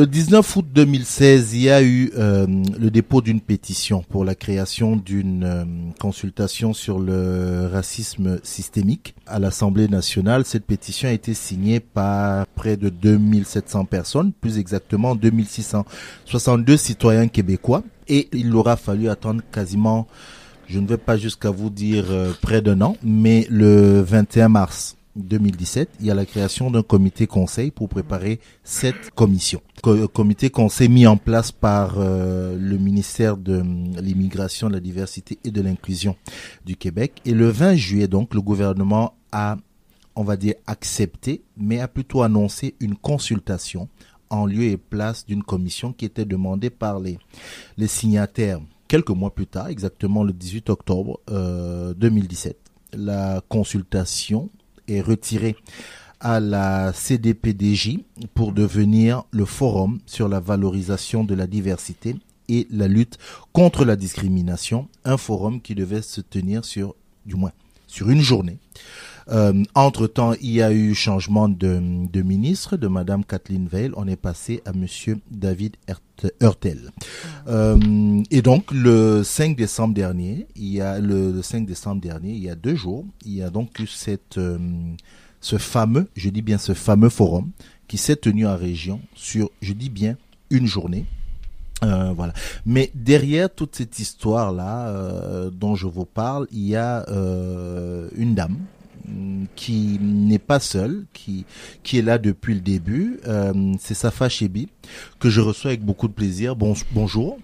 le 19 août 2016, il y a eu euh, le dépôt d'une pétition pour la création d'une euh, consultation sur le racisme systémique à l'Assemblée nationale. Cette pétition a été signée par près de 2700 personnes, plus exactement 2662 citoyens québécois. Et il aura fallu attendre quasiment, je ne vais pas jusqu'à vous dire euh, près d'un an, mais le 21 mars 2017, il y a la création d'un comité conseil pour préparer cette commission. comité conseil mis en place par euh, le ministère de euh, l'immigration, de la diversité et de l'inclusion du Québec. Et le 20 juillet, donc, le gouvernement a, on va dire, accepté, mais a plutôt annoncé une consultation en lieu et place d'une commission qui était demandée par les, signataires quelques mois plus tard, exactement le 18 octobre 2017. Euh, la consultation est retiré à la CDPDJ pour devenir le forum sur la valorisation de la diversité et la lutte contre la discrimination, un forum qui devait se tenir sur, du moins, sur une journée. Euh, entre-temps, il y a eu changement de, ministre, de Madame Kathleen Veil. On est passé à Monsieur David Hurtel. Euh, et donc, le 5 décembre dernier, il y a le, 5 décembre dernier, il y a deux jours, il y a donc eu cette, euh, ce fameux, je dis bien ce fameux forum qui s'est tenu en région sur, je dis bien, une journée. Voilà. Mais derrière toute cette histoire là dont je vous parle, il y a une dame qui n'est pas seule, qui, qui est là depuis le début. Euh, c'est Safa Chebi, que je reçois avec beaucoup de plaisir. Bon, bonjour.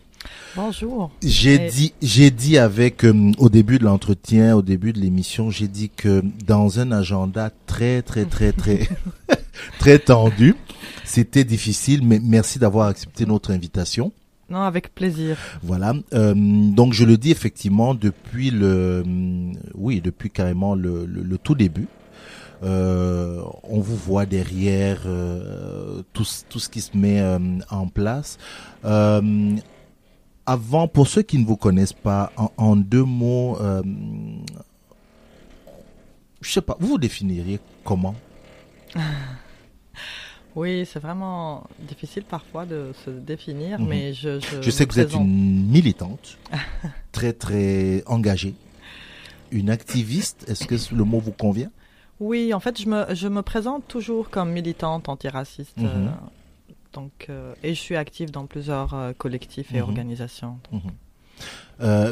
Bonjour. J'ai dit, j'ai dit avec euh, au début de l'entretien, au début de l'émission, j'ai dit que dans un agenda très très très très très tendu, c'était difficile, mais merci d'avoir accepté notre invitation. Non, avec plaisir. Voilà. Euh, donc je le dis effectivement depuis le, oui, depuis carrément le, le, tout début. Euh, on vous voit derrière euh, tout, tout ce qui se met en place. Avant, pour ceux qui ne vous connaissent pas, en, en deux mots, je sais pas, vous vous définiriez comment? Oui, c'est vraiment difficile parfois de se définir, mhm. mais je. Je, je sais que vous êtes une militante, très très engagée, une activiste. Est-ce que le mot vous convient? Oui, en fait, je me, je me présente toujours comme militante antiraciste. Mhm. Euh, donc, euh, et je suis active dans plusieurs euh, collectifs et mhm. organisations.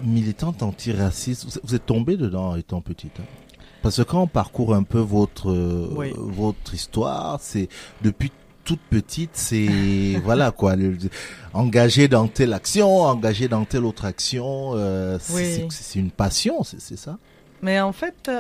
militante antiraciste, vous, êtes tombée dedans étant petite hein? Parce que quand on parcourt un peu votre votre histoire, c'est depuis toute petite, c'est voilà quoi, engagé dans telle action, engagé dans telle autre action, euh, c'est une passion, c'est ça? Mais en fait,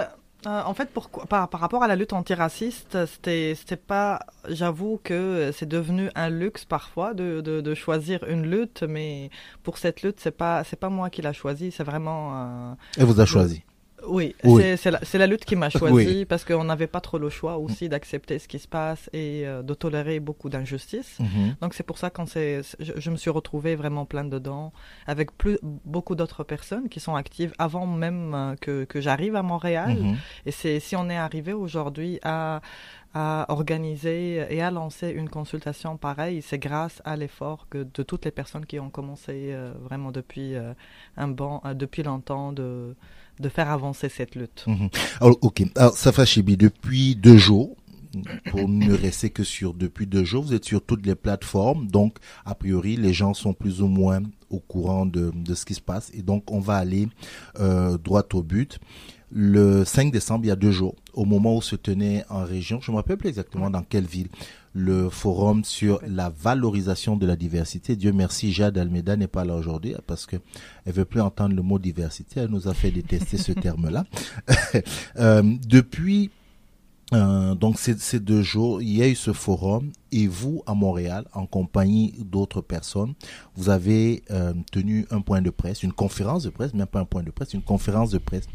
euh, en fait, pourquoi, par, par, rapport à la lutte antiraciste, c'était, pas. J'avoue que c'est devenu un luxe parfois de, de, de, choisir une lutte, mais pour cette lutte, c'est pas, c'est pas moi qui l'a choisi, c'est vraiment. Euh, Et vous a choisi? Oui, c'est la, la, lutte qui m'a choisi parce qu'on n'avait pas trop le choix aussi d'accepter ce qui se passe et euh, de tolérer beaucoup d'injustices. Mhm. Donc c'est pour ça quand c'est, je, me suis retrouvée vraiment plein dedans avec plus, beaucoup d'autres personnes qui sont actives avant même euh, que, que j'arrive à Montréal. Mhm. Et c'est si on est arrivé aujourd'hui à à organiser et à lancer une consultation pareille, c'est grâce à l'effort de toutes les personnes qui ont commencé euh, vraiment depuis un bon, depuis longtemps de de faire avancer cette lutte. Mhm. Alors, ok. Alors, Safa Chibi, depuis deux jours, pour ne rester que sur depuis deux jours, vous êtes sur toutes les plateformes, donc a priori les gens sont plus ou moins au courant de, de ce qui se passe et donc on va aller euh, droit au but le 5 décembre, il y a deux jours, au moment où se tenait en région, je ne me rappelle plus exactement dans quelle ville, le forum sur la valorisation de la diversité. Dieu merci, Jade Almeida n'est pas là aujourd'hui parce que elle veut plus entendre le mot diversité. Elle nous a fait détester ce terme-là. euh, depuis euh, donc ces, ces, deux jours, il y a eu ce forum et vous à Montréal, en compagnie d'autres personnes, vous avez euh, tenu un point de presse, une conférence de presse, même pas un point de presse, une conférence de presse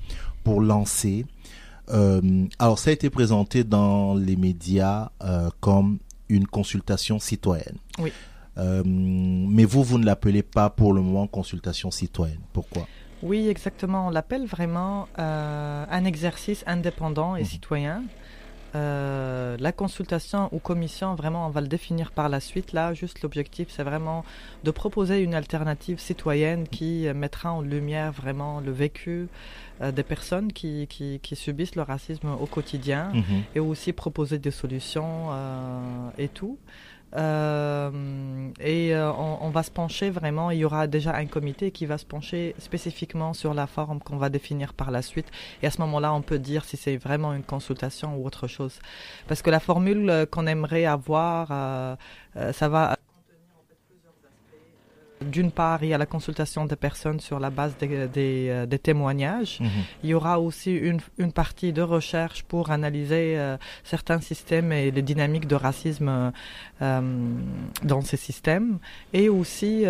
pour lancer. Euh, alors ça a été présenté dans les médias euh, comme une consultation citoyenne. Oui. Euh, mais vous, vous ne l'appelez pas pour le moment consultation citoyenne. Pourquoi? Oui, exactement. On l'appelle vraiment un exercice indépendant et mhm. citoyen Euh, la consultation ou commission, vraiment, on va le définir par la suite. Là, juste l'objectif, c'est vraiment de proposer une alternative citoyenne qui mettra en lumière vraiment le vécu euh, des personnes qui, qui, subissent le racisme au quotidien mhm. et aussi proposer des solutions euh, et tout. Euh, et euh, on, va se pencher vraiment, il y aura déjà un comité qui va se pencher spécifiquement sur la forme qu'on va définir par la suite. Et à ce moment-là, on peut dire si c'est vraiment une consultation ou autre chose. Parce que la formule qu'on aimerait avoir, euh, ça va d'une part, il y a la consultation des personnes sur la base des, euh, témoignages. Mhm. Il y aura aussi une, partie de recherche pour analyser euh, certains systèmes et les dynamiques de racisme euh, dans ces systèmes. Et aussi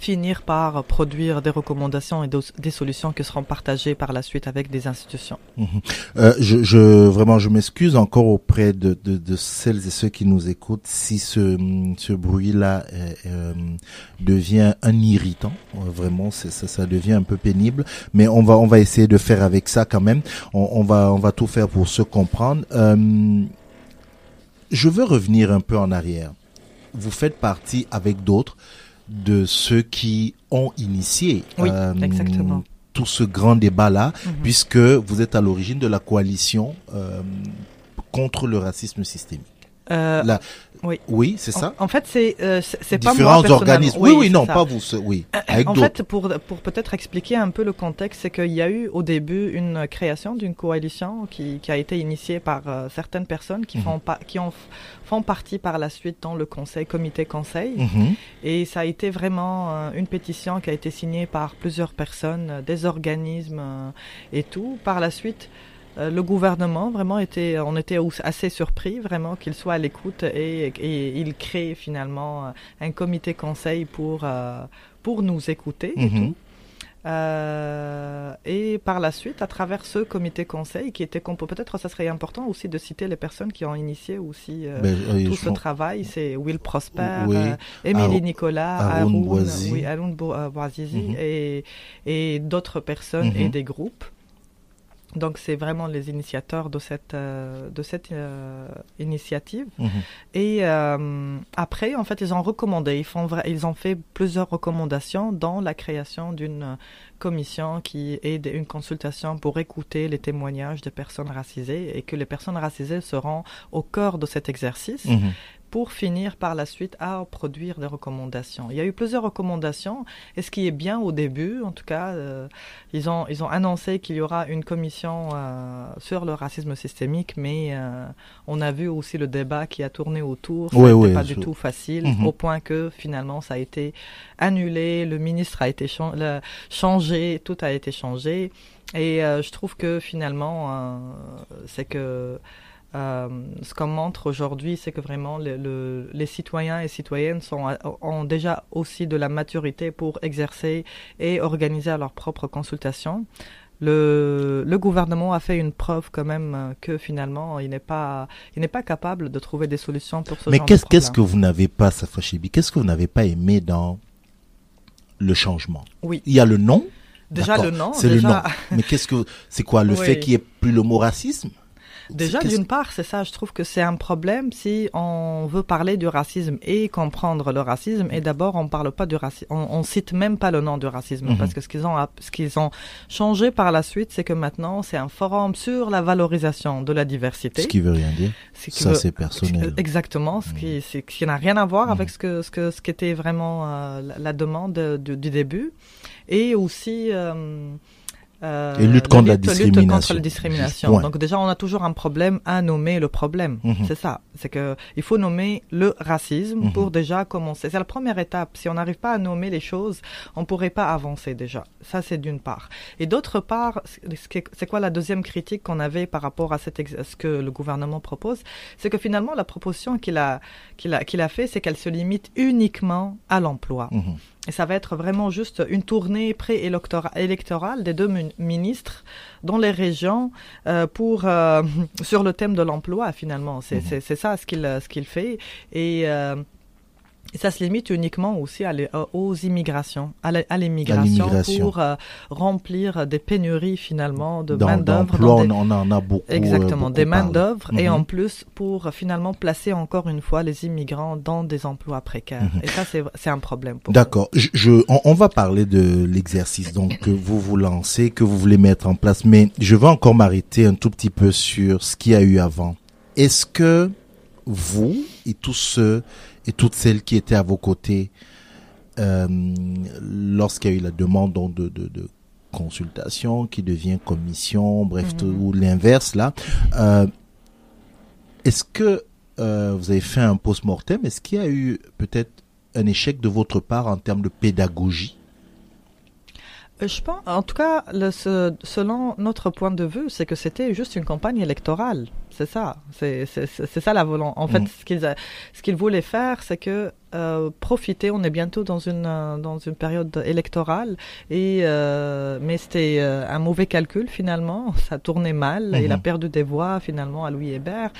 finir par produire des recommandations et des solutions qui seront partagées par la suite avec des institutions. Mhm. Euh, je, je, vraiment, je m'excuse encore auprès de, de, de, celles et ceux qui nous écoutent si ce, ce bruit-là euh, euh devient un irritant. Euh, vraiment, ça, ça devient un peu pénible, mais on va on va essayer de faire avec ça quand même. On, on va on va tout faire pour se comprendre. Euh, je veux revenir un peu en arrière. Vous faites partie avec d'autres de ceux qui ont initié euh, tout ce grand débat-là, mhm. puisque vous êtes à l'origine de la coalition euh, contre le racisme systémique. Euh, oui, oui c'est ça. En, fait, c'est euh, c'est pas moi Différents organismes. Oui, oui, non, pas vous. Oui. Avec en fait, pour pour peut-être expliquer un peu le contexte, c'est qu'il y a eu au début une création d'une coalition qui qui a été initiée par euh, certaines personnes qui mhm. font pas qui ont font partie par la suite dans le conseil comité conseil mhm. et ça a été vraiment euh, une pétition qui a été signée par plusieurs personnes, des organismes et tout. Par la suite. Euh, le gouvernement vraiment était, on était assez surpris vraiment qu'il soit à l'écoute et, il crée finalement euh, un comité conseil pour euh, pour nous écouter et mhm. tout. et par la suite, à travers ce comité conseil qui était peut-être ça serait important aussi de citer les personnes qui ont initié aussi ben, tout ce travail. C'est Will Prosper, Émilie Nicolas, Arun oui, mhm. et, et d'autres personnes et mhm. des groupes. Donc c'est vraiment les initiateurs de cette euh, de cette euh, initiative. Mhm. Et euh, après, en fait, ils ont recommandé, ils font ils ont fait plusieurs recommandations dans la création d'une commission qui est une consultation pour écouter les témoignages des personnes racisées et que les personnes racisées seront au cœur de cet exercice. Mhm pour finir par la suite à produire des recommandations. Il y a eu plusieurs recommandations et ce qui est bien au début, en tout cas, euh, ils, ont, ils ont annoncé qu'il y aura une commission euh, sur le racisme systémique, mais euh, on a vu aussi le débat qui a tourné autour, ce n'était pas du tout facile, mhm. au point que finalement ça a été annulé, le ministre a été changé, tout a été changé. Et je trouve que finalement, c'est que euh, ce qu'on montre aujourd'hui, c'est que vraiment les citoyens et citoyennes sont, ont déjà aussi de la maturité pour exercer et organiser leurs propres consultations. Le, le, gouvernement a fait une preuve quand même que finalement il n'est pas il n'est pas capable de trouver des solutions pour ce Mais genre qu'est-ce qu'est-ce que vous n'avez pas Safachibi Qu'est-ce que vous n'avez pas aimé dans le changement? Oui. Il y a le nom. Déjà le nom. C'est le nom. Mais qu'est-ce que c'est quoi le fait qu'il n'y ait plus le mot racisme? Déjà, d'une part, c'est ça, je trouve que c'est un problème si on veut parler du racisme et comprendre le racisme. Et d'abord, on parle pas du racisme, on, cite même pas le nom du racisme mhm. parce que ce qu'ils ont, ce qu'ils ont changé par la suite, c'est que maintenant, c'est un forum sur la valorisation de la diversité. Ce qui veut rien dire. Ça, c'est personnel. Exactement, ce qui, mhm. qui n'a rien à voir avec mhm. ce que, ce que, ce qui était vraiment euh, la, demande du, début. Et aussi, euh, euh, et lutte contre la, discrimination. Lutte contre la discrimination. Donc déjà, on a toujours un problème à nommer le problème. Mhm. C'est ça. C'est que il faut nommer le racisme mhm. pour déjà commencer. C'est la première étape. Si on n'arrive pas à nommer les choses, on pourrait pas avancer déjà. Ça, c'est d'une part. Et d'autre part, c'est quoi la deuxième critique qu'on avait par rapport à, cette, ce que le gouvernement propose? C'est que finalement, la proposition qu'il a, qu'il a, qu'il a fait, c'est qu'elle se limite uniquement à l'emploi. Mhm. Et ça va être vraiment juste une tournée pré-électorale des deux ministres dans les régions euh, pour euh, sur le thème de l'emploi finalement. C'est mhm. ça ce qu'il ce qu'il fait et euh, Et ça se limite uniquement aussi aux immigrations, à l'immigration pour euh, remplir des pénuries finalement de main d'œuvre. on en a beaucoup. Exactement, des main d'œuvre et en mhm. plus pour finalement placer encore une fois les immigrants dans des emplois précaires. Mhm. Et ça c'est un problème. D'accord. Je, on, va parler de l'exercice donc que vous vous lancez, que vous voulez mettre en place, mais je vais encore m'arrêter un tout petit peu sur ce qu'il y a eu avant. Est-ce que vous et tous ceux et toutes celles qui étaient à vos côtés euh, lorsqu'il y a eu la demande de, de, de, consultation qui devient commission, bref, mhm. ou l'inverse là. Euh, Est-ce que euh, vous avez fait un post-mortem? Est-ce qu'il y a eu peut-être un échec de votre part en termes de pédagogie? Je pense, en tout cas, le, selon notre point de vue, c'est que c'était juste une campagne électorale. C'est ça, c'est ça la volonté. En fait, mm. ce qu'ils ce qu'ils voulaient faire, c'est que euh, profiter. On est bientôt dans une euh, dans une période électorale et euh, mais c'était un mauvais calcul finalement. Ça tournait mal. Il a perdu des voix finalement à Louis Hébert.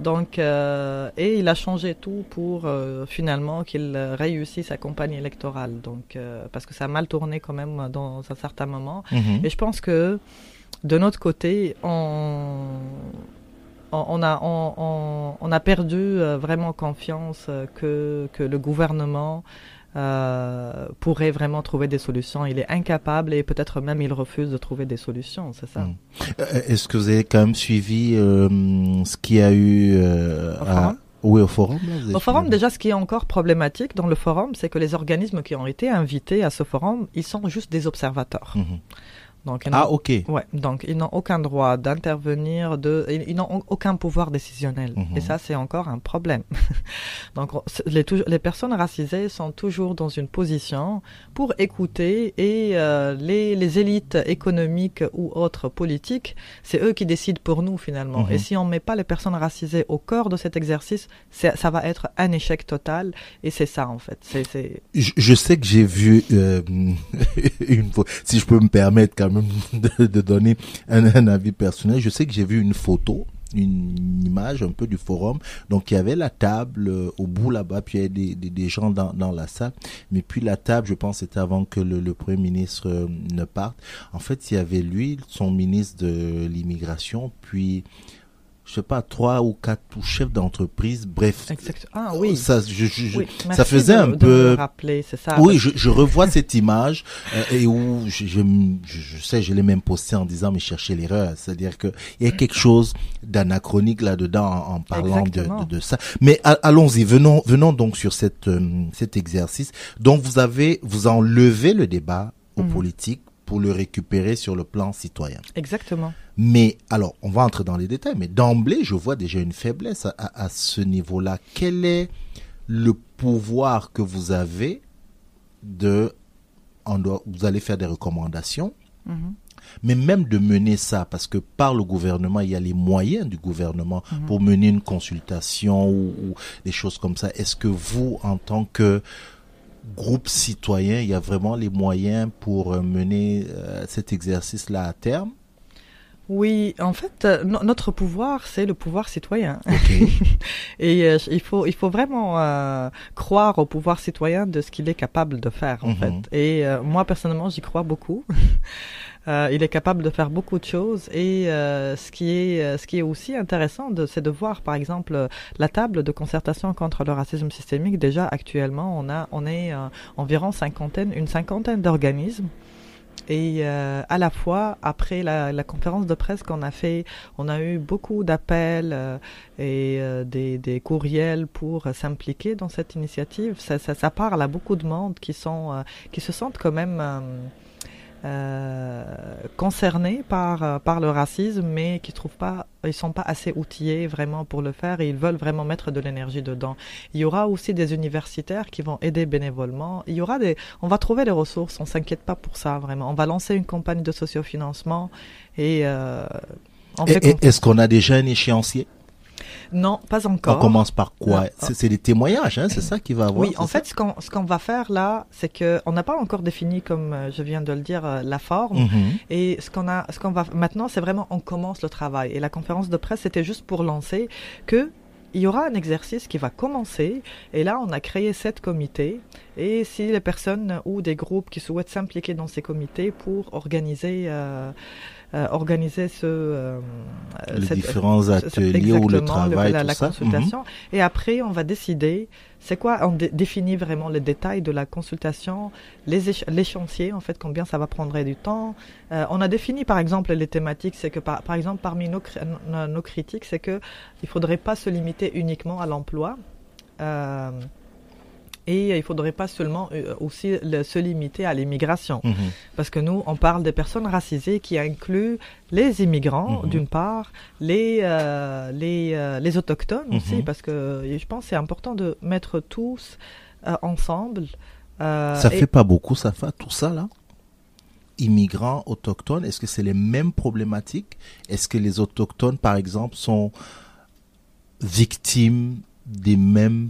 Donc et il a changé tout pour finalement qu'il réussisse sa campagne électorale. Donc parce que ça a mal tourné quand même dans un certain moment. Mm-hmm. Et je pense que de notre côté, on on a, on, a perdu euh, vraiment confiance euh, que, que le gouvernement euh, pourrait vraiment trouver des solutions. Il est incapable et peut-être même il refuse de trouver des solutions, c'est ça? Hmm. Est-ce que vous avez quand même suivi ce qu'il y a eu au forum? Oui, au forum. au forum, déjà, ce qui est encore problématique dans le forum, c'est que les organismes qui ont été invités à ce forum, ils sont juste des observateurs. Mhm. Donc, ah, ok. Ouais, donc ils n'ont aucun droit d'intervenir, de, ils n'ont aucun pouvoir décisionnel. Et mhm. ça, c'est encore un problème. donc, les, les, personnes racisées sont toujours dans une position pour écouter et euh, les, les, élites économiques ou autres politiques, c'est eux qui décident pour nous finalement. Mhm. Et si on ne met pas les personnes racisées au cœur de cet exercice, ça va être un échec total. Et c'est ça en fait. Je, je, sais que j'ai vu euh, une fois, si je peux me permettre quand même de, donner un, avis personnel. Je sais que j'ai vu une photo une image un peu du forum. Donc il y avait la table euh, au bout là-bas, puis il y avait des, gens dans, la salle. Mais puis la table, je pense, c'était avant que le, le Premier ministre euh, ne parte. En fait, il y avait lui, son ministre de l'immigration, puis je sais pas, trois ou quatre chefs d'entreprise, bref. Ah oui. Ça, je, ça faisait un peu. rappeler, c'est ça. Oui, je, je revois cette image euh, et où je, je, sais, je l'ai même posté en disant mais cherchez l'erreur, c'est-à-dire que il y a quelque chose d'anachronique là-dedans en, parlant de, de, ça. Mais allons-y, venons, venons donc sur cette euh, cet exercice. Donc vous avez, vous enlevez le débat aux mhm. politiques pour le récupérer sur le plan citoyen. Exactement. Mais alors, on va entrer dans les détails, mais d'emblée, je vois déjà une faiblesse à, ce niveau-là. Quel est le pouvoir que vous avez de... vous allez faire des recommandations, mhm. mais même de mener ça, parce que par le gouvernement, il y a les moyens du gouvernement mhm. pour mener une consultation ou, ou des choses comme ça. Est-ce que vous, en tant que groupe citoyen, il y a vraiment les moyens pour euh, mener euh, cet exercice-là à terme? Oui, en fait, euh, notre pouvoir, c'est le pouvoir citoyen. et euh, il faut, il faut vraiment euh, croire au pouvoir citoyen de ce qu'il est capable de faire, en mhm. fait. Et moi, personnellement, j'y crois beaucoup. il est capable de faire beaucoup de choses. Et ce qui est, ce qui est aussi intéressant, c'est de voir, par exemple, la table de concertation contre le racisme systémique. Déjà, actuellement, on a, on est environ cinquantaine, une cinquantaine d'organismes et euh, à la fois, après la, la conférence de presse qu'on a fait, on a eu beaucoup d'appels euh, et euh, des, des, courriels pour s'impliquer dans cette initiative. Ça, ça, ça, parle à beaucoup de monde qui, sont, qui se sentent quand même euh, concernés par euh, par le racisme, mais qui trouvent pas, ils sont pas assez outillés vraiment pour le faire et ils veulent vraiment mettre de l'énergie dedans. Il y aura aussi des universitaires qui vont aider bénévolement. Il y aura des, on va trouver des ressources. On s'inquiète pas pour ça vraiment. On va lancer une campagne de sociofinancement et euh, Est-ce qu'on a déjà un échéancier? Non, pas encore. On commence par quoi C'est des témoignages, hein, c'est ça qui va avoir. Oui, en fait, ce qu'on ce qu'on va faire là, c'est que on n'a pas encore défini, comme euh, je viens de le dire, euh, la forme. Mhm. Et ce qu'on a, ce qu'on va maintenant, c'est vraiment on commence le travail. Et la conférence de presse, c'était juste pour lancer que il y aura un exercice qui va commencer. Et là, on a créé sept comités. Et si les personnes ou des groupes qui souhaitent s'impliquer dans ces comités pour organiser euh, organiser ce euh, les différents ateliers ou le travail, la, tout ça. consultation. Mhm. Et après, on va décider. C'est quoi On définit vraiment les détails de la consultation, l'échéancier en fait, combien ça va prendre du temps. Euh, on a défini par exemple les thématiques. C'est que par, par exemple parmi nos, nos critiques, c'est que il faudrait pas se limiter uniquement à l'emploi. Euh, et il ne faudrait pas seulement euh, aussi se limiter à l'immigration. Mhm. Parce que nous, on parle des personnes racisées qui incluent les immigrants, mhm. d'une part, les, euh, les, euh, les autochtones aussi, mhm. parce que je pense que c'est important de mettre tous ensemble. ça fait pas beaucoup, ça fait tout ça là Immigrants, autochtones, est-ce que c'est les mêmes problématiques? Est-ce que les autochtones, par exemple, sont victimes des mêmes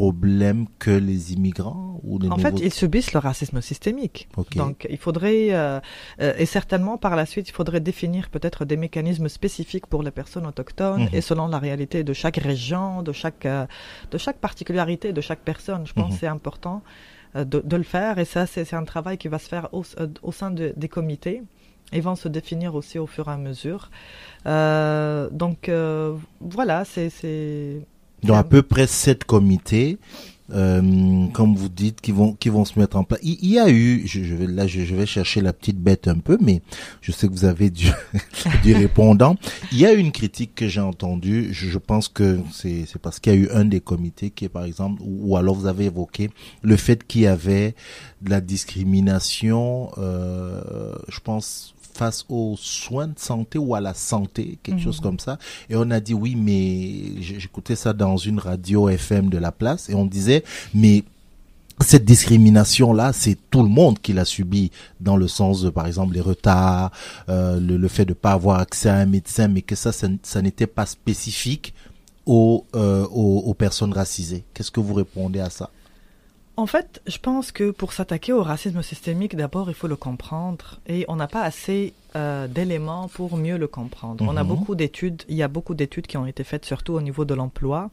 problème que les immigrants ou En fait, ils subissent le racisme systémique. Donc, il faudrait, euh, euh, et certainement par la suite, il faudrait définir peut-être des mécanismes spécifiques pour les personnes autochtones mhm. et selon la réalité de chaque région, de chaque, euh, de chaque particularité de chaque personne. Je pense mhm. que c'est important de, de, le faire et ça, c'est un travail qui va se faire au, au sein de, des comités et vont se définir aussi au fur et à mesure. donc, voilà, c'est donc à peu près sept comités, euh, comme vous dites, qui vont qui vont se mettre en place. Il, y a eu, je, vais là, je, vais chercher la petite bête un peu, mais je sais que vous avez du, du répondant. Il y a une critique que j'ai entendue. Je, pense que c'est c'est parce qu'il y a eu un des comités qui est par exemple, ou, alors vous avez évoqué le fait qu'il y avait de la discrimination. Euh, je pense face aux soins de santé ou à la santé, quelque mhm. chose comme ça. Et on a dit oui, mais j'écoutais ça dans une radio FM de la place et on disait, mais cette discrimination-là, c'est tout le monde qui l'a subi dans le sens de, par exemple, les retards, euh, le, fait de pas avoir accès à un médecin, mais que ça, ça, n'était pas spécifique aux, euh, aux, aux personnes racisées. Qu'est-ce que vous répondez à ça? En fait, je pense que pour s'attaquer au racisme systémique, d'abord, il faut le comprendre et on n'a pas assez euh, d'éléments pour mieux le comprendre. On a mhm. beaucoup d'études, il y a beaucoup d'études qui ont été faites surtout au niveau de l'emploi.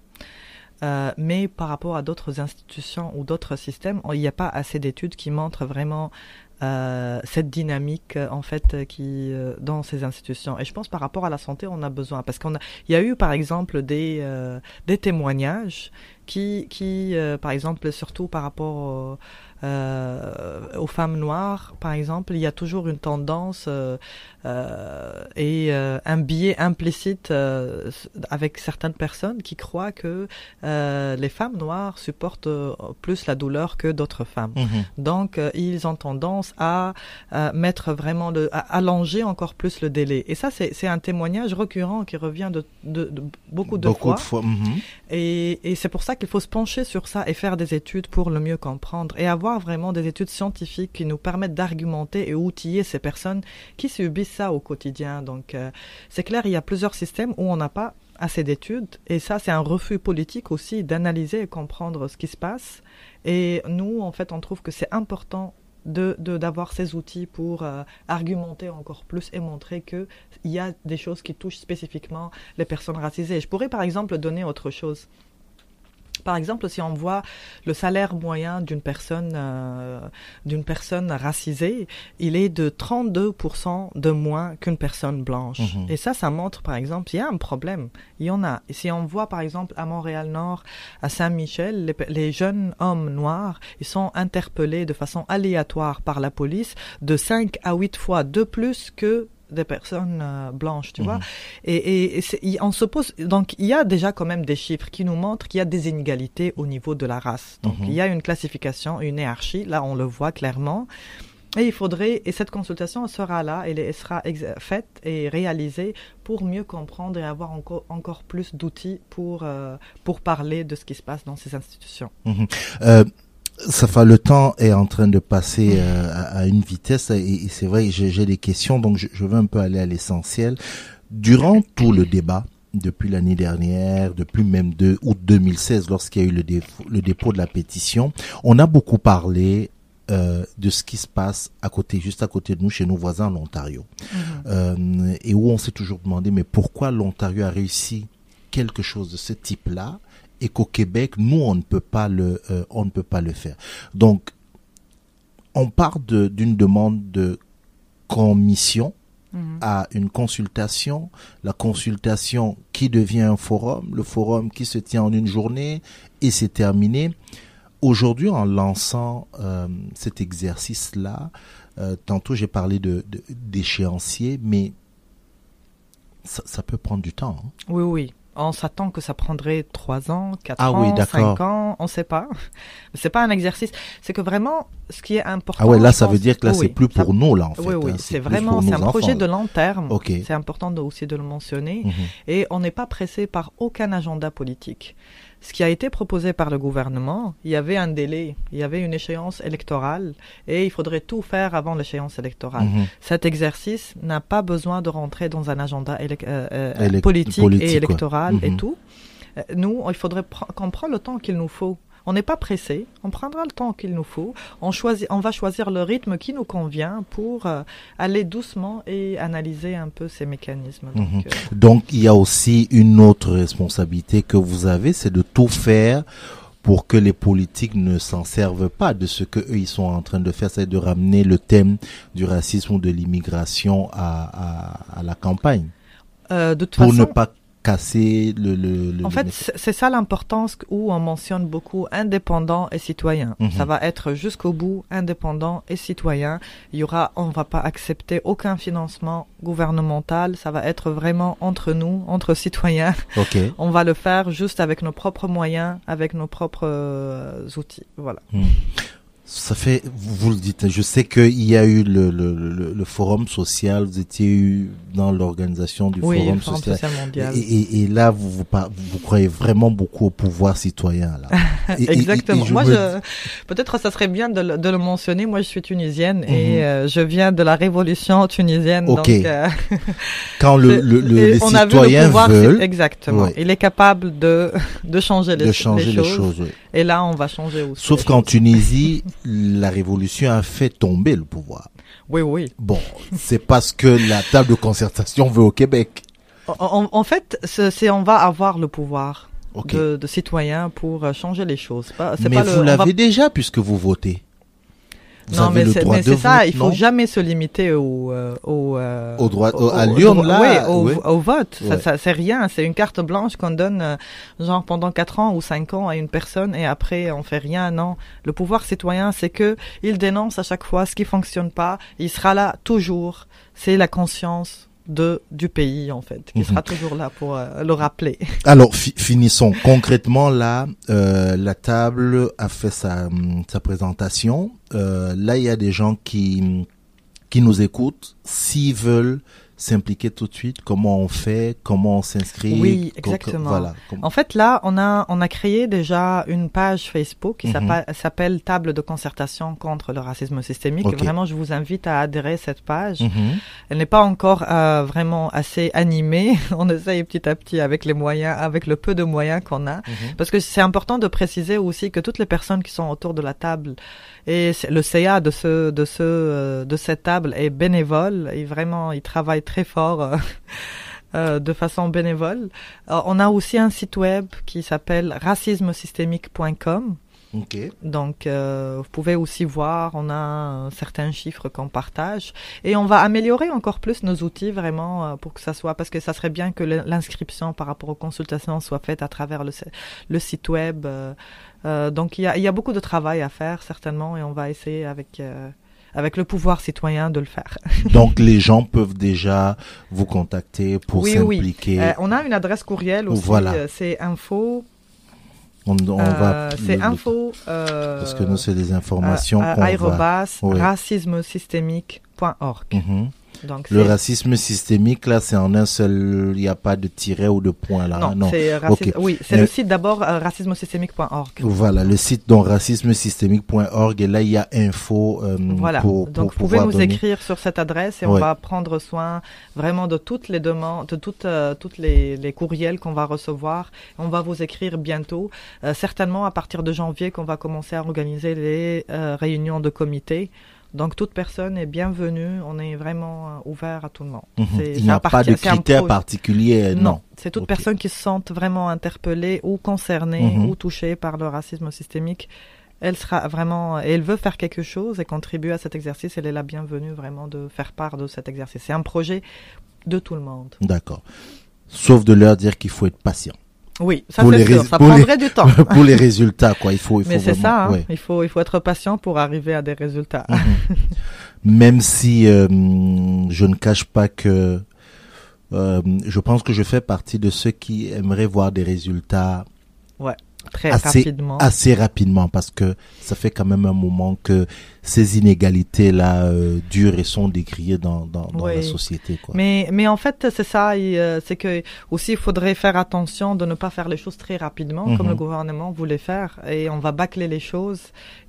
Euh, mais par rapport à d'autres institutions ou d'autres systèmes, il n'y a pas assez d'études qui montrent vraiment euh, cette dynamique en fait qui dans ces institutions. Et je pense par rapport à la santé, on a besoin parce qu'on a, il y a eu par exemple des des témoignages qui, qui par exemple surtout par rapport euh, aux femmes noires, par exemple, il y a toujours une tendance euh, euh, et un biais implicite avec certaines personnes qui croient que les femmes noires supportent plus la douleur que d'autres femmes. Mhm. Donc, ils ont tendance à mettre vraiment à allonger encore plus le délai. Et ça, c'est un témoignage récurrent qui revient de, de, beaucoup de beaucoup fois. De fois. Mhm. Et, et c'est pour ça qu'il faut se pencher sur ça et faire des études pour le mieux comprendre et avoir vraiment des études scientifiques qui nous permettent d'argumenter et outiller ces personnes qui subissent ça au quotidien. Donc, euh, c'est clair, il y a plusieurs systèmes où on n'a pas assez d'études et ça, c'est un refus politique aussi d'analyser et comprendre ce qui se passe. Et nous, en fait, on trouve que c'est important de d'avoir ces outils pour euh, argumenter encore plus et montrer que il y a des choses qui touchent spécifiquement les personnes racisées. Je pourrais par exemple donner autre chose. Par exemple, si on voit le salaire moyen d'une personne, euh, d'une personne racisée, il est de 32% de moins qu'une personne blanche. Mhm. Et ça, ça montre, par exemple, il y a un problème. Il y en a. si on voit, par exemple, à Montréal-Nord, à Saint-Michel, les, les, jeunes hommes noirs, ils sont interpellés de façon aléatoire par la police de 5 à 8 fois de plus que des personnes euh, blanches, tu vois. Mhm. Et, et, on se pose donc il y a déjà quand même des chiffres qui nous montrent qu'il y a des inégalités au niveau de la race. Donc mhm. il y a une classification, une hiérarchie, là on le voit clairement. Et il faudrait, et cette consultation sera là, elle, elle sera faite et réalisée pour mieux comprendre et avoir encore, encore plus d'outils pour, euh, pour parler de ce qui se passe dans ces institutions. Mhm. Euh, ça fait le temps est en train de passer euh, à, une vitesse et, c'est vrai j'ai des questions donc je, veux un peu aller à l'essentiel. Durant tout le débat depuis l'année dernière, depuis même de août 2016 lorsqu'il y a eu le, le, dépôt de la pétition, on a beaucoup parlé euh, de ce qui se passe à côté, juste à côté de nous, chez nos voisins en Ontario, mm-hmm. euh, et où on s'est toujours demandé mais pourquoi l'Ontario a réussi quelque chose de ce type-là et qu'au Québec, nous, on ne peut pas le, euh, on ne peut pas le faire. Donc, on part d'une demande de commission mhm. à une consultation, la consultation qui devient un forum, le forum qui se tient en une journée et c'est terminé. Aujourd'hui, en lançant euh, cet exercice-là, euh, tantôt j'ai parlé de d'échéancier, mais ça, peut prendre du temps. Hein. Oui, oui on s'attend que ça prendrait 3 ans, 4 ah ans, 5 ans, on ne sait pas. C'est pas un exercice. C'est que vraiment, ce qui est important. Ah ouais, là, ça veut dire que là, c'est plus pour nous, là, en fait. Oui, oui, hein, c'est vraiment, c'est un projet de long terme. C'est important aussi de le mentionner. Mhm. Et on n'est pas pressé par aucun agenda politique ce qui a été proposé par le gouvernement, il y avait un délai, il y avait une échéance électorale et il faudrait tout faire avant l'échéance électorale. Mhm. Cet exercice n'a pas besoin de rentrer dans un agenda euh, euh, politique, et électoral et mhm. tout. Euh, nous, il faudrait qu'on prenne le temps qu'il nous faut on n'est pas pressé, on prendra le temps qu'il nous faut, on, choisit, on va choisir le rythme qui nous convient pour euh, aller doucement et analyser un peu ces mécanismes. Donc, mhm. euh, Donc il y a aussi une autre responsabilité que vous avez, c'est de tout faire pour que les politiques ne s'en servent pas de ce que eux ils sont en train de faire, c'est de ramener le thème du racisme ou de l'immigration à, la campagne. Euh, de toute pour ne pas casser le... le, en fait, c'est ça l'importance où on mentionne beaucoup indépendant et citoyen. Mhm. Ça va être jusqu'au bout indépendant et citoyen. Il y aura, on va pas accepter aucun financement gouvernemental. Ça va être vraiment entre nous, entre citoyens. Okay. On va le faire juste avec nos propres moyens, avec nos propres euh, outils. Voilà. Mhm. Ça fait, vous, le dites, je sais qu'il y a eu le, le, le, le, forum social, vous étiez dans l'organisation du forum, social. mondial. Et, et, là, vous, vous, vous, croyez vraiment beaucoup au pouvoir citoyen. Là. Exactement. Moi, je, peut-être ça serait bien de, de, le mentionner. Moi, je suis tunisienne et mhm. euh, je viens de la révolution tunisienne. Donc, euh, Quand le, le, les citoyens veulent. Exactement. Il est capable de, de changer les, de changer les, choses. et là, on va changer aussi. Sauf qu'en Tunisie, la révolution a fait tomber le pouvoir. Oui, oui. Bon, c'est parce que la table de concertation veut au Québec. En, fait, c'est on va avoir le pouvoir de, de citoyens pour changer les choses. Mais vous l'avez déjà puisque vous votez non, mais c'est ça, il faut jamais se limiter au, euh, au, euh, au droit, à l'urne là, oui, au, vote. Ça, ça c'est rien, c'est une carte blanche qu'on donne euh, genre pendant quatre ans ou cinq ans à une personne et après on fait rien. Non, le pouvoir citoyen, c'est que il dénonce à chaque fois ce qui fonctionne pas. Il sera là toujours. C'est la conscience de du pays en fait, qui sera mhm. toujours là pour euh, le rappeler. Alors finissons concrètement là. Euh, la table a fait sa, sa présentation. Euh, là, il y a des gens qui qui nous écoutent. S'ils veulent s'impliquer tout de suite Comment on fait Comment on s'inscrit Oui, exactement. Voilà. En fait, là, on a on a créé déjà une page Facebook qui mhm. s'appelle Table de concertation contre le racisme systémique. Vraiment, je vous invite à adhérer à cette page. Mhm. Elle n'est pas encore euh, vraiment assez animée. on essaye petit à petit avec les moyens, avec le peu de moyens qu'on a, mhm. parce que c'est important de préciser aussi que toutes les personnes qui sont autour de la table et le CA de ce de ce euh, de cette table est bénévole et vraiment il travaille très fort. Euh, euh, de façon bénévole. on a aussi un site web qui s'appelle racismesystémique.com. Okay. Donc, vous pouvez aussi voir, on a certains chiffres qu'on partage et on va améliorer encore plus nos outils vraiment pour que ça soit, parce que ça serait bien que l'inscription par rapport aux consultations soit faite à travers le, le site web. Euh, donc il y, a, il y, a, beaucoup de travail à faire certainement et on va essayer avec euh, avec le pouvoir citoyen de le faire. donc les gens peuvent déjà vous contacter pour s'impliquer. Oui. Euh, on a une adresse courriel aussi. Voilà. c'est info. On, on va. C'est info. parce que nous c'est des informations. qu'on va... racismesystémique.org. Mm le racisme systémique, là, c'est en un seul, il n'y a pas de tiret ou de point là. Non, c'est oui, c'est le site d'abord euh, racismesystémique.org. Voilà, le site donc racismesystémique.org et là il y a info. Euh, voilà. Pour, donc vous pouvez nous écrire sur cette adresse et on va prendre soin vraiment de toutes les demandes, de toutes euh, toutes les, les courriels qu'on va recevoir. On va vous écrire bientôt, certainement à partir de janvier qu'on va commencer à organiser les réunions de comité Donc toute personne est bienvenue, on est vraiment euh, ouvert à tout le monde. Mhm. Il n'y a pas de critères particuliers, non. c'est toute personne qui se sente vraiment interpellée ou concernée mhm. ou touchée par le racisme systémique. Elle sera vraiment, et elle veut faire quelque chose et contribuer à cet exercice. Elle est la bienvenue vraiment de faire part de cet exercice. C'est un projet de tout le monde. D'accord. Sauf de leur dire qu'il faut être patient. Oui, ça c'est sûr. Ça prendrait du temps. pour les résultats, quoi. Il faut, il faut Mais c'est ça. Hein. Il faut, il faut être patient pour arriver à des résultats. Mhm. Même si euh, je ne cache pas que euh, je pense que je fais partie de ceux qui aimeraient voir des résultats. Ouais. Très assez, rapidement. Assez rapidement parce que ça fait quand même un moment que ces inégalités-là euh, durent et sont décriées dans, dans, dans la société. Quoi. Mais, mais en fait, c'est ça, euh, c'est que aussi il faudrait faire attention de ne pas faire les choses très rapidement, comme mhm. le gouvernement voulait faire, et on va bâcler les choses,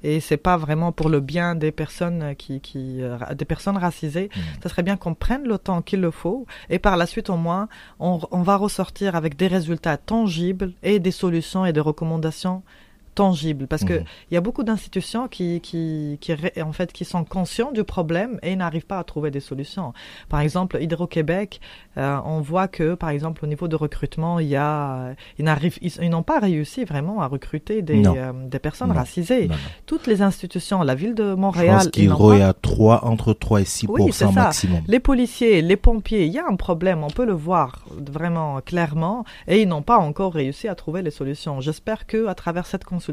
et c'est pas vraiment pour le bien des personnes qui, qui euh, des personnes racisées. Mhm. Ça serait bien qu'on prenne le temps qu'il le faut, et par la suite au moins, on, on va ressortir avec des résultats tangibles et des solutions et des recommandations tangible parce que mhm. il y a beaucoup d'institutions qui, qui, qui, en fait qui sont conscients du problème et n'arrivent pas à trouver des solutions. Par exemple, Hydro-Québec, euh, on voit que par exemple au niveau de recrutement, il y a ils n'arrivent ils, n'ont pas réussi vraiment à recruter des, euh, des personnes racisées. Toutes les institutions, la ville de Montréal, je pense qu'Hydro est à 3 entre 3 et 6 oui, maximum. Les policiers, les pompiers, il y a un problème, on peut le voir vraiment clairement et ils n'ont pas encore réussi à trouver les solutions. J'espère que à travers cette consultation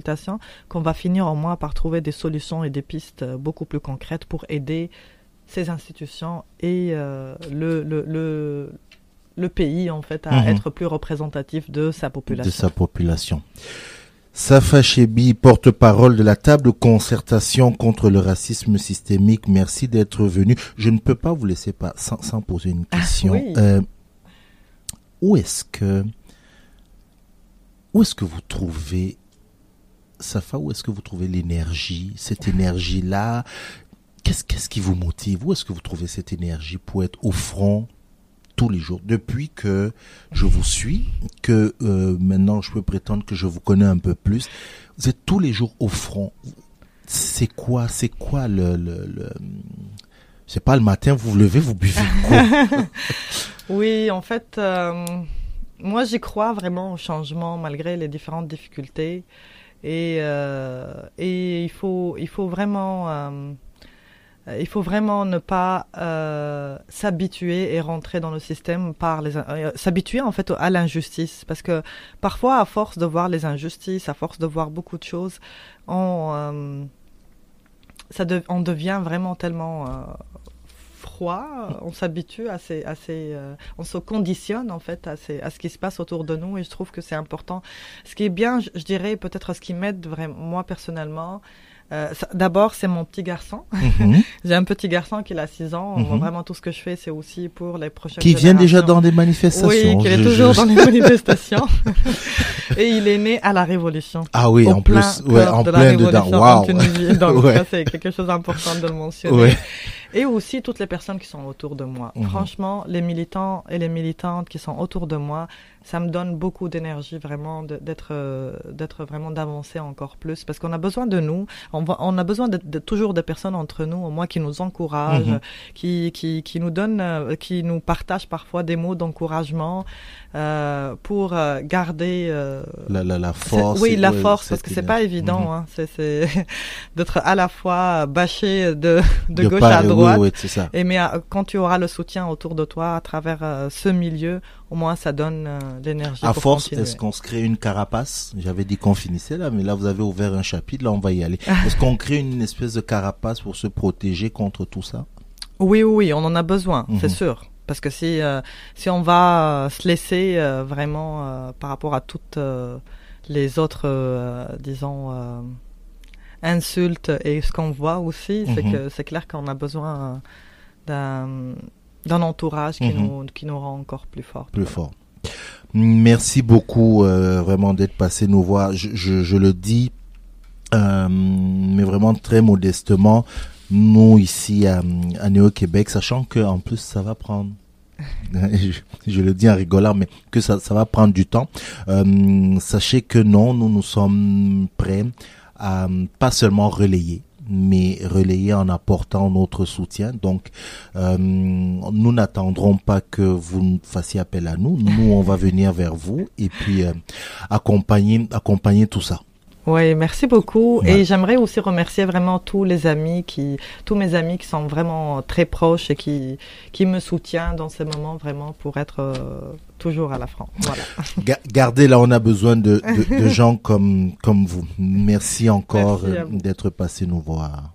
qu'on va finir au moins par trouver des solutions et des pistes euh, beaucoup plus concrètes pour aider ces institutions et euh, le, le, le, pays en fait à mhm. être plus représentatif de sa population. De sa population. Safa Chebi, porte-parole de la table concertation contre le racisme systémique, merci d'être venu. Je ne peux pas vous laisser pas sans, sans poser une ah question. euh, où est-ce que où est-ce que vous trouvez Safa, où est-ce que vous trouvez l'énergie, cette énergie-là? Qu'est-ce qu'est-ce qui vous motive? Où est-ce que vous trouvez cette énergie pour être au front tous les jours? Depuis que je vous suis, que euh, maintenant je peux prétendre que je vous connais un peu plus, vous êtes tous les jours au front. C'est quoi C'est quoi le, le, le c'est pas le matin, vous vous levez, vous buvez Oui, en fait, euh, moi j'y crois vraiment au changement malgré les différentes difficultés. Et, euh, et il, faut, il faut vraiment euh, il faut vraiment ne pas euh, s'habituer et rentrer dans le système par les s'habituer en fait à l'injustice. Parce que parfois à force de voir les injustices à force de voir beaucoup de choses on ça on devient vraiment tellement on s'habitue à ces, à ces euh, on se conditionne en fait à, ces, à ce qui se passe autour de nous et je trouve que c'est important. Ce qui est bien, je, dirais peut-être ce qui m'aide vraiment moi personnellement, euh, D'abord, c'est mon petit garçon. Mhm. J'ai un petit garçon qui a 6 ans. Mhm. Vraiment, tout ce que je fais, c'est aussi pour les prochaines Qui vient déjà dans des manifestations. Oui, qui est toujours dans les manifestations. Et il est né à la Révolution. Ah oui, en plus, ouais, en plein dedans. Wow. Donc, ouais. ça, c'est quelque chose d'important de le mentionner. Ouais et aussi toutes les personnes qui sont autour de moi. Mhm. Franchement, les militants et les militantes qui sont autour de moi, ça me donne beaucoup d'énergie vraiment d'être euh, d'être vraiment d'avancer encore plus parce qu'on a besoin de nous. On, va, on a besoin de, toujours des personnes entre nous, au moins qui nous encouragent, mhm. qui, qui, qui nous donnent, euh, qui nous partagent parfois des mots d'encouragement euh, pour euh, garder la, la, la, force. Oui, la force parce que c'est pas évident. Mhm. hein, c'est d'être à la fois bâché de, de, gauche à droite. Oui, oui, ça. Et mais quand tu auras le soutien autour de toi à travers ce milieu, au moins ça donne euh, l'énergie. À force, est-ce qu'on se crée une carapace? J'avais dit qu'on finissait là, mais là vous avez ouvert un chapitre, là on va y aller. est-ce qu'on crée une espèce de carapace pour se protéger contre tout ça? Oui, oui, on en a besoin, c'est mhm. sûr. Parce que si, euh, si on va se laisser euh, vraiment par rapport à toutes les autres, disons, insultes et ce qu'on voit aussi, c'est mhm. que c'est clair qu'on a besoin d'un d'un entourage qui, mhm. nous, qui nous rend encore plus fort. Plus fort. Merci beaucoup euh, vraiment d'être passé nous voir. Je, je, je le dis, euh, mais vraiment très modestement, nous ici à, à Néo-Québec, sachant que en plus ça va prendre je, je, le dis en rigolant, mais que ça, ça va prendre du temps. Euh, sachez que non, nous nous sommes prêts à pas seulement relayer, mais relayer en apportant notre soutien. Donc, euh, nous n'attendrons pas que vous fassiez appel à nous. Nous, on va venir vers vous et puis euh, accompagner, accompagner tout ça. Oui, merci beaucoup. Et j'aimerais aussi remercier vraiment tous les amis qui, tous mes amis qui sont vraiment très proches et qui, qui me soutiennent dans ces moments vraiment pour être euh, toujours à la France. Voilà. Gardez là, on a besoin de, de, gens comme, comme vous. Merci encore euh, d'être passé nous voir.